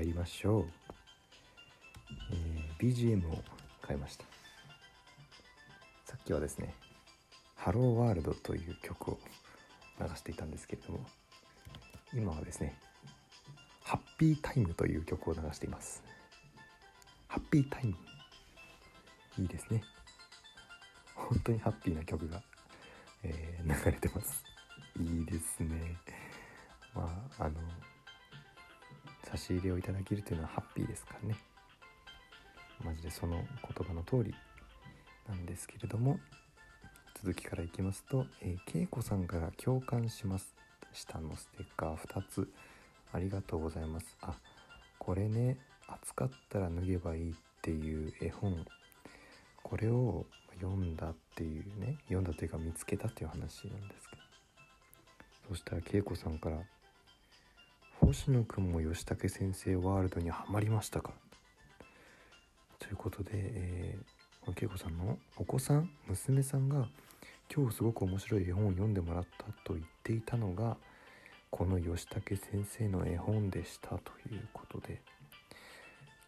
参りましょう、えー BGM を変えました。さっきはですね「ハローワールド」という曲を流していたんですけれども今はですね「ハッピータイム」という曲を流しています。ハッピータイムいいですね。本当にハッピーな曲が、えー流れてます。いいですね。まああの差し入れをいただけるというのはハッピーですからね。マジでその言葉の通りなんですけれども続きからいきますと、えー、恵子さんから「共感します」下のステッカー2つありがとうございます。あこれね暑かったら脱げばいいっていう絵本。これを読んだっていうね読んだというか見つけたっていう話なんですけど。そしたら恵子さんから「星野くんも吉武先生ワールドにはまりましたか?」ということで、えー、恵子さんのお子さん娘さんが今日すごく面白い絵本を読んでもらったと言っていたのがこの吉武先生の絵本でしたということで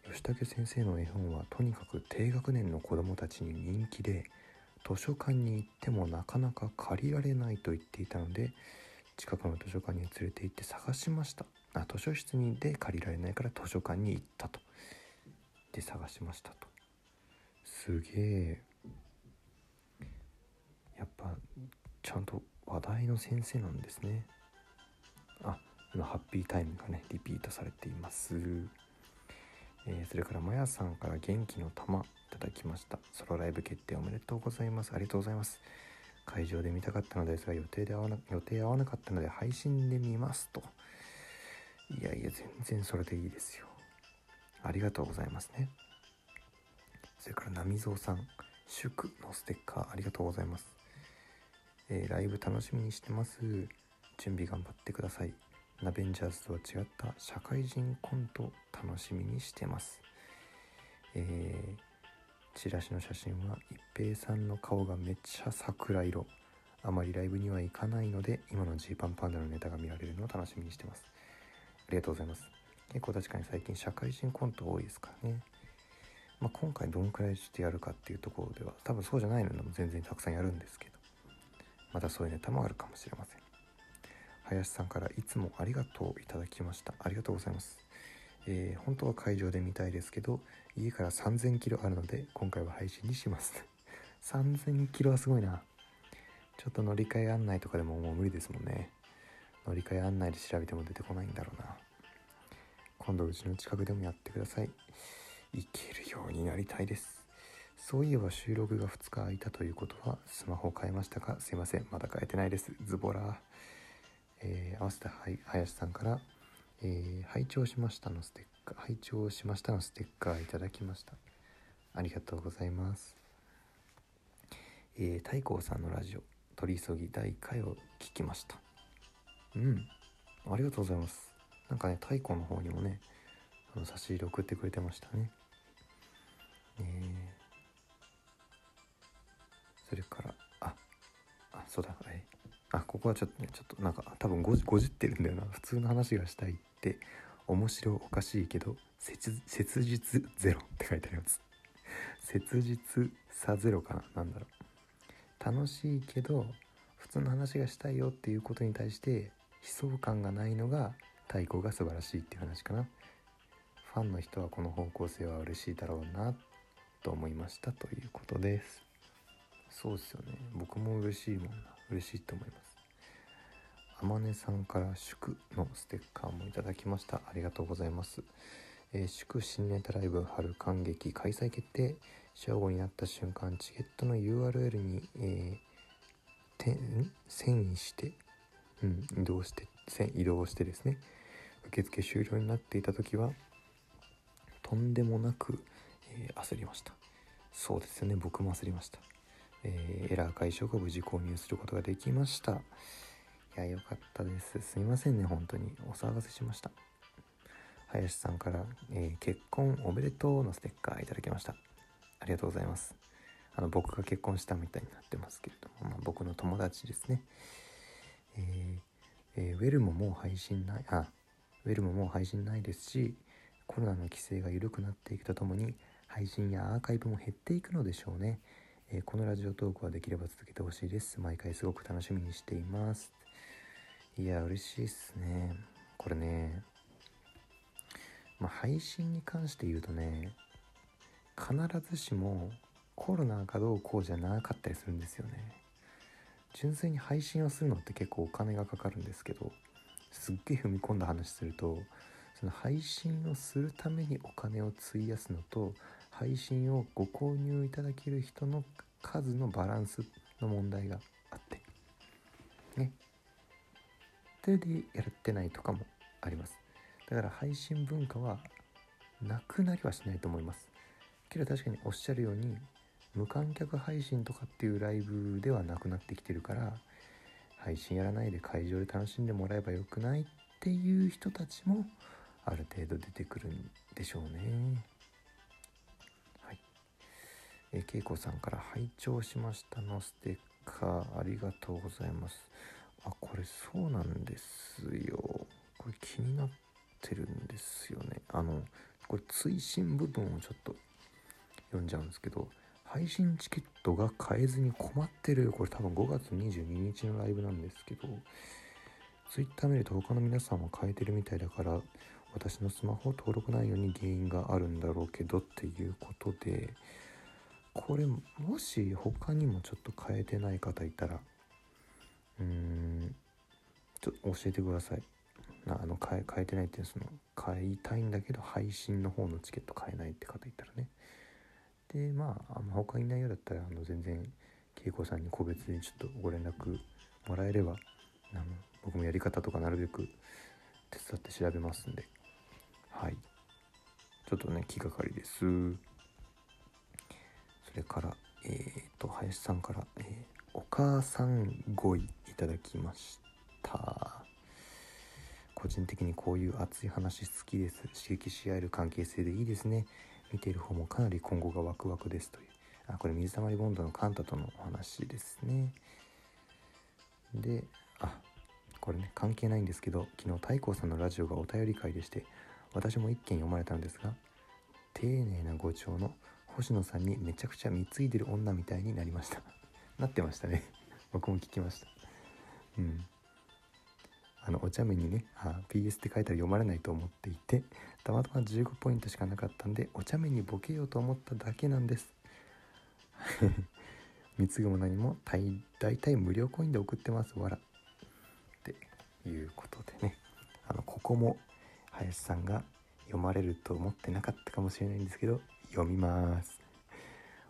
吉武先生の絵本はとにかく低学年の子どもたちに人気で図書館に行ってもなかなか借りられないと言っていたので近くの図書館に連れて行って探しましたあ図書室にで借りられないから図書館に行ったと。で探しましたと。すげえ。やっぱちゃんと話題の先生なんですね。あ今ハッピータイムがねリピートされています。えーそれからまやさんから元気の玉いただきました。ソロライブ決定おめでとうございます。ありがとうございます。会場で見たかったのですが予定で合わな予定合わなかったので配信で見ますと。いやいや全然それでいいですよ。ありがとうございますね。それから波蔵さん祝のステッカーありがとうございます、えーライブ楽しみにしてます。準備頑張ってください。ナベンジャーズとは違った社会人コント楽しみにしてます。えーチラシの写真は一平さんの顔がめっちゃ桜色。あまりライブには行かないので今のジーパンパンダのネタが見られるのを楽しみにしてます。ありがとうございます。結構確かに最近社会人コント多いですからね。まあ、今回どんくらいしてやるかっていうところでは多分そうじゃないのも全然たくさんやるんですけどまたそういうネタもあるかもしれません。林さんからいつもありがとういただきました。ありがとうございます。えー本当は会場で見たいですけど家から3000キロあるので今回は配信にします。3000キロはすごいな。ちょっと乗り換え案内とかでももう無理ですもんね。乗り換え案内で調べても出てこないんだろうな。今度うちの近くでもやってください。行けるようになりたいです。そういえば収録が2日空いたということはスマホを変えましたか？すいません。まだ変えてないです。ズボラ。えー合わせてはい林さんから、えー拝聴しましたのステッカー。拝聴しましたのステッカーいただきました。ありがとうございます。えー、太閤さんのラジオ。取り急ぎ第1回を聞きました。うん。ありがとうございます。なんかね太閤の方にもねあの差し入れ送ってくれてましたね。え。ーそれからああそうだはいあここはちょっとねちょっとなんか多分ごじごじってるんだよな。普通の話がしたいって面白おかしいけど切切実ゼロって書いてあります。切実さゼロかな？なんだろう。楽しいけど普通の話がしたいよっていうことに対して悲壮感がないのが太鼓が素晴らしいっていう話かな。ファンの人はこの方向性は嬉しいだろうなと思いましたということです。そうですよね。僕も嬉しいもんな。嬉しいと思います。あまねさんから祝のステッカーもいただきました。ありがとうございます、えー祝新ネタライブ春感激開催決定。正午になった瞬間チケットの URL に、えーてん遷移して、うん、移動してせ移動してですね受付終了になっていた時はとんでもなく、えー焦りました。そうですよね僕も焦りました、えーエラー解消後無事購入することができました。いや良かったです。すいませんね本当に。お騒がせしました。林さんから、えー結婚おめでとう」のステッカーいただきました。ありがとうございます。あの僕が結婚したみたいになってますけれども、まあ、僕の友達ですね。えーえーウェルももう配信ないあウェルももう配信ないですしコロナの規制が緩くなっていくとともに配信やアーカイブも減っていくのでしょうね、えー、このラジオトークはできれば続けてほしいです。毎回すごく楽しみにしています。いや嬉しいっすね。これねまあ配信に関して言うとね必ずしもコロナがどうこうじゃなかったりするんですよね。純粋に配信をするのって結構お金がかかるんですけどすっげえ踏み込んだ話するとその配信をするためにお金を費やすのと配信をご購入いただける人の数のバランスの問題があってね。それでやってないとかもあります。だから配信文化はなくなりはしないと思います。けど確かにおっしゃるように無観客配信とかっていうライブではなくなってきてるから配信やらないで会場で楽しんでもらえばよくないっていう人たちもある程度出てくるんでしょうね。はい。えー、恵子さんから拝聴しましたのステッカーありがとうございます。あ、これそうなんですよ。これ気になってるんですよね。あの、これ追伸部分をちょっと読んじゃうんですけど、配信チケットが買えずに困ってる。これ多分5月22日のライブなんですけど、Twitter 見ると他の皆さんは変えてるみたいだから、私のスマホ登録内容に原因があるんだろうけどっていうことで、これもし他にもちょっと変えてない方いたら、うーん、ちょっと教えてください。なあの変え変えてないってその買いたいんだけど配信の方のチケット買えないって方いたらねでまあ他いないようだったらあの全然恵子さんに個別にちょっとご連絡もらえれば僕もやり方とかなるべく手伝って調べますんで。はい。ちょっとね気がかりです。それからえっ、ー、と林さんから、えー、お母さん語彙いただきました。個人的にこういう熱い話好きです。刺激し合える関係性でいいですね。見ている方もかなり今後がワクワクですという。あこれ水溜りボンドのカンタとのお話ですね。であこれね関係ないんですけど昨日太閤さんのラジオがお便り会でして私も一件読まれたんですが丁寧な語調の星野さんにめちゃくちゃ貢いでる女みたいになりました。なってましたね。僕も聞きました。うん。あのお茶目にねあ PS って書いたら読まれないと思っていてたまたま15ポイントしかなかったんでお茶目にボケようと思っただけなんです。貢ぐも何も大体無料コインで送ってますわら。っていうことでね。あのここも林さんが読まれると思ってなかったかもしれないんですけど読みます。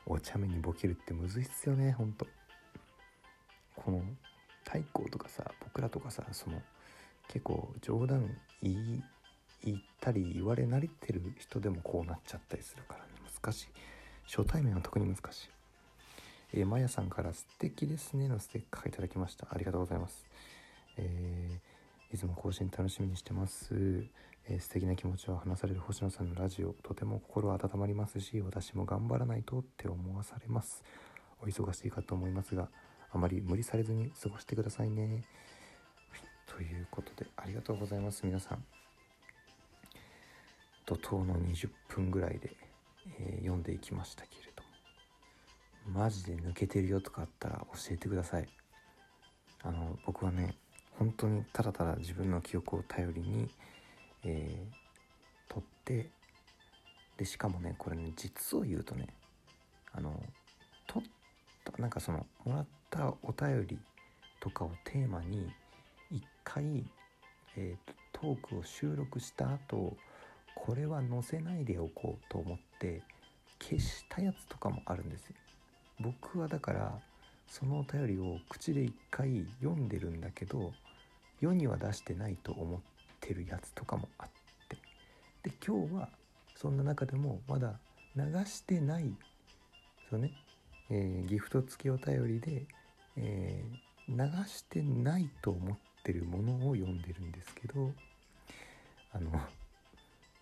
お茶目にボケるってむずいっすよねほんと。この太鼓とかさ僕らとかさその結構冗談言い言ったり言われ慣れてる人でもこうなっちゃったりするからね。難しい。初対面は特に難しい。えー、まやさんから素敵ですね。のステッカーいただきました。ありがとうございます。えー、いつも更新楽しみにしてます、えー、素敵な気持ちを話される星野さんのラジオ。とても心温まりますし私も頑張らないとって思わされます。お忙しいかと思いますがあまり無理されずに過ごしてくださいね。ということでありがとうございます皆さん。怒涛の20分ぐらいで、えー、読んでいきましたけれども。マジで抜けてるよとかあったら教えてください。あの僕はね本当にただただ自分の記憶を頼りに、えー、取ってでしかもねこれね実を言うとねあの取ったなんかそのもらったお便りとかをテーマに回、えー、トークを収録した後これは載せないでおこうと思って消したやつとかもあるんですよ。僕はだからそのお便りを口で一回読んでるんだけど世には出してないと思ってるやつとかもあってで今日はそんな中でもまだ流してないそうね、えー、ギフト付きお便りで、えー、流してないと思っててるものを読んでるんですけどあの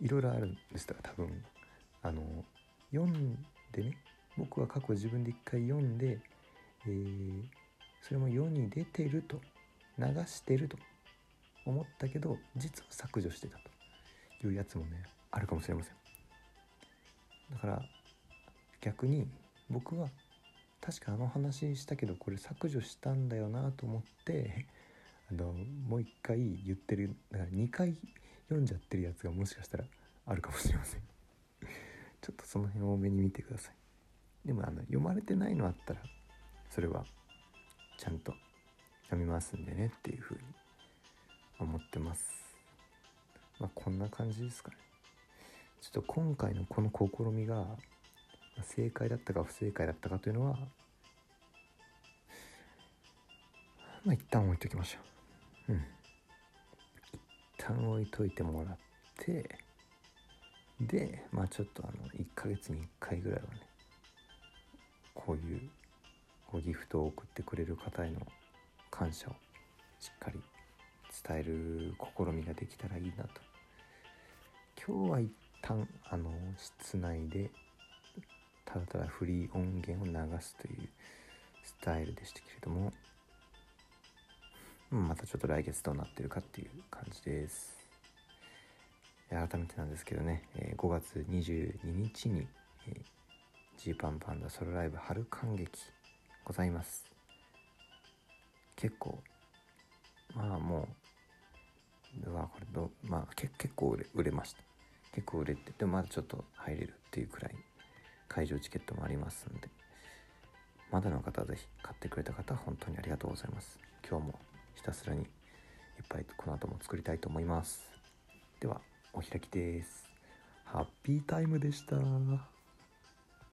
いろいろあるんですから多分あの読んでね僕は過去自分で一回読んで、えー、それも世に出てると流してると思ったけど実は削除してたというやつもねあるかもしれません。だから逆に僕は確かあの話したけどこれ削除したんだよなと思ってあのもう一回言ってるだから2回読んじゃってるやつがもしかしたらあるかもしれません。ちょっとその辺多めに見てください。でもあの読まれてないのあったらそれはちゃんと読みますんでねっていうふうに思ってます。まあこんな感じですかね。ちょっと今回のこの試みが正解だったか不正解だったかというのはまあ一旦置いときましょう。うん。一旦置いといてもらってでまあちょっとあの1ヶ月に1回ぐらいはねこういうごギフトを送ってくれる方への感謝をしっかり伝える試みができたらいいなと。今日は一旦あの室内でただただフリー音源を流すというスタイルでしたけれどもまたちょっと来月どうなってるかっていう感じです。改めてなんですけどね5月22日にジーパンパンダソロライブ春感激ございます。結構まあもううわこれどまあ結構売れ売れました。結構売れてでまだちょっと入れるっていうくらい会場チケットもありますんで。まだの方は是非買ってくれた方は本当にありがとうございます。今日もひたすらにいっぱいこの後も作りたいと思います。ではお開きです。ハッピータイムでした。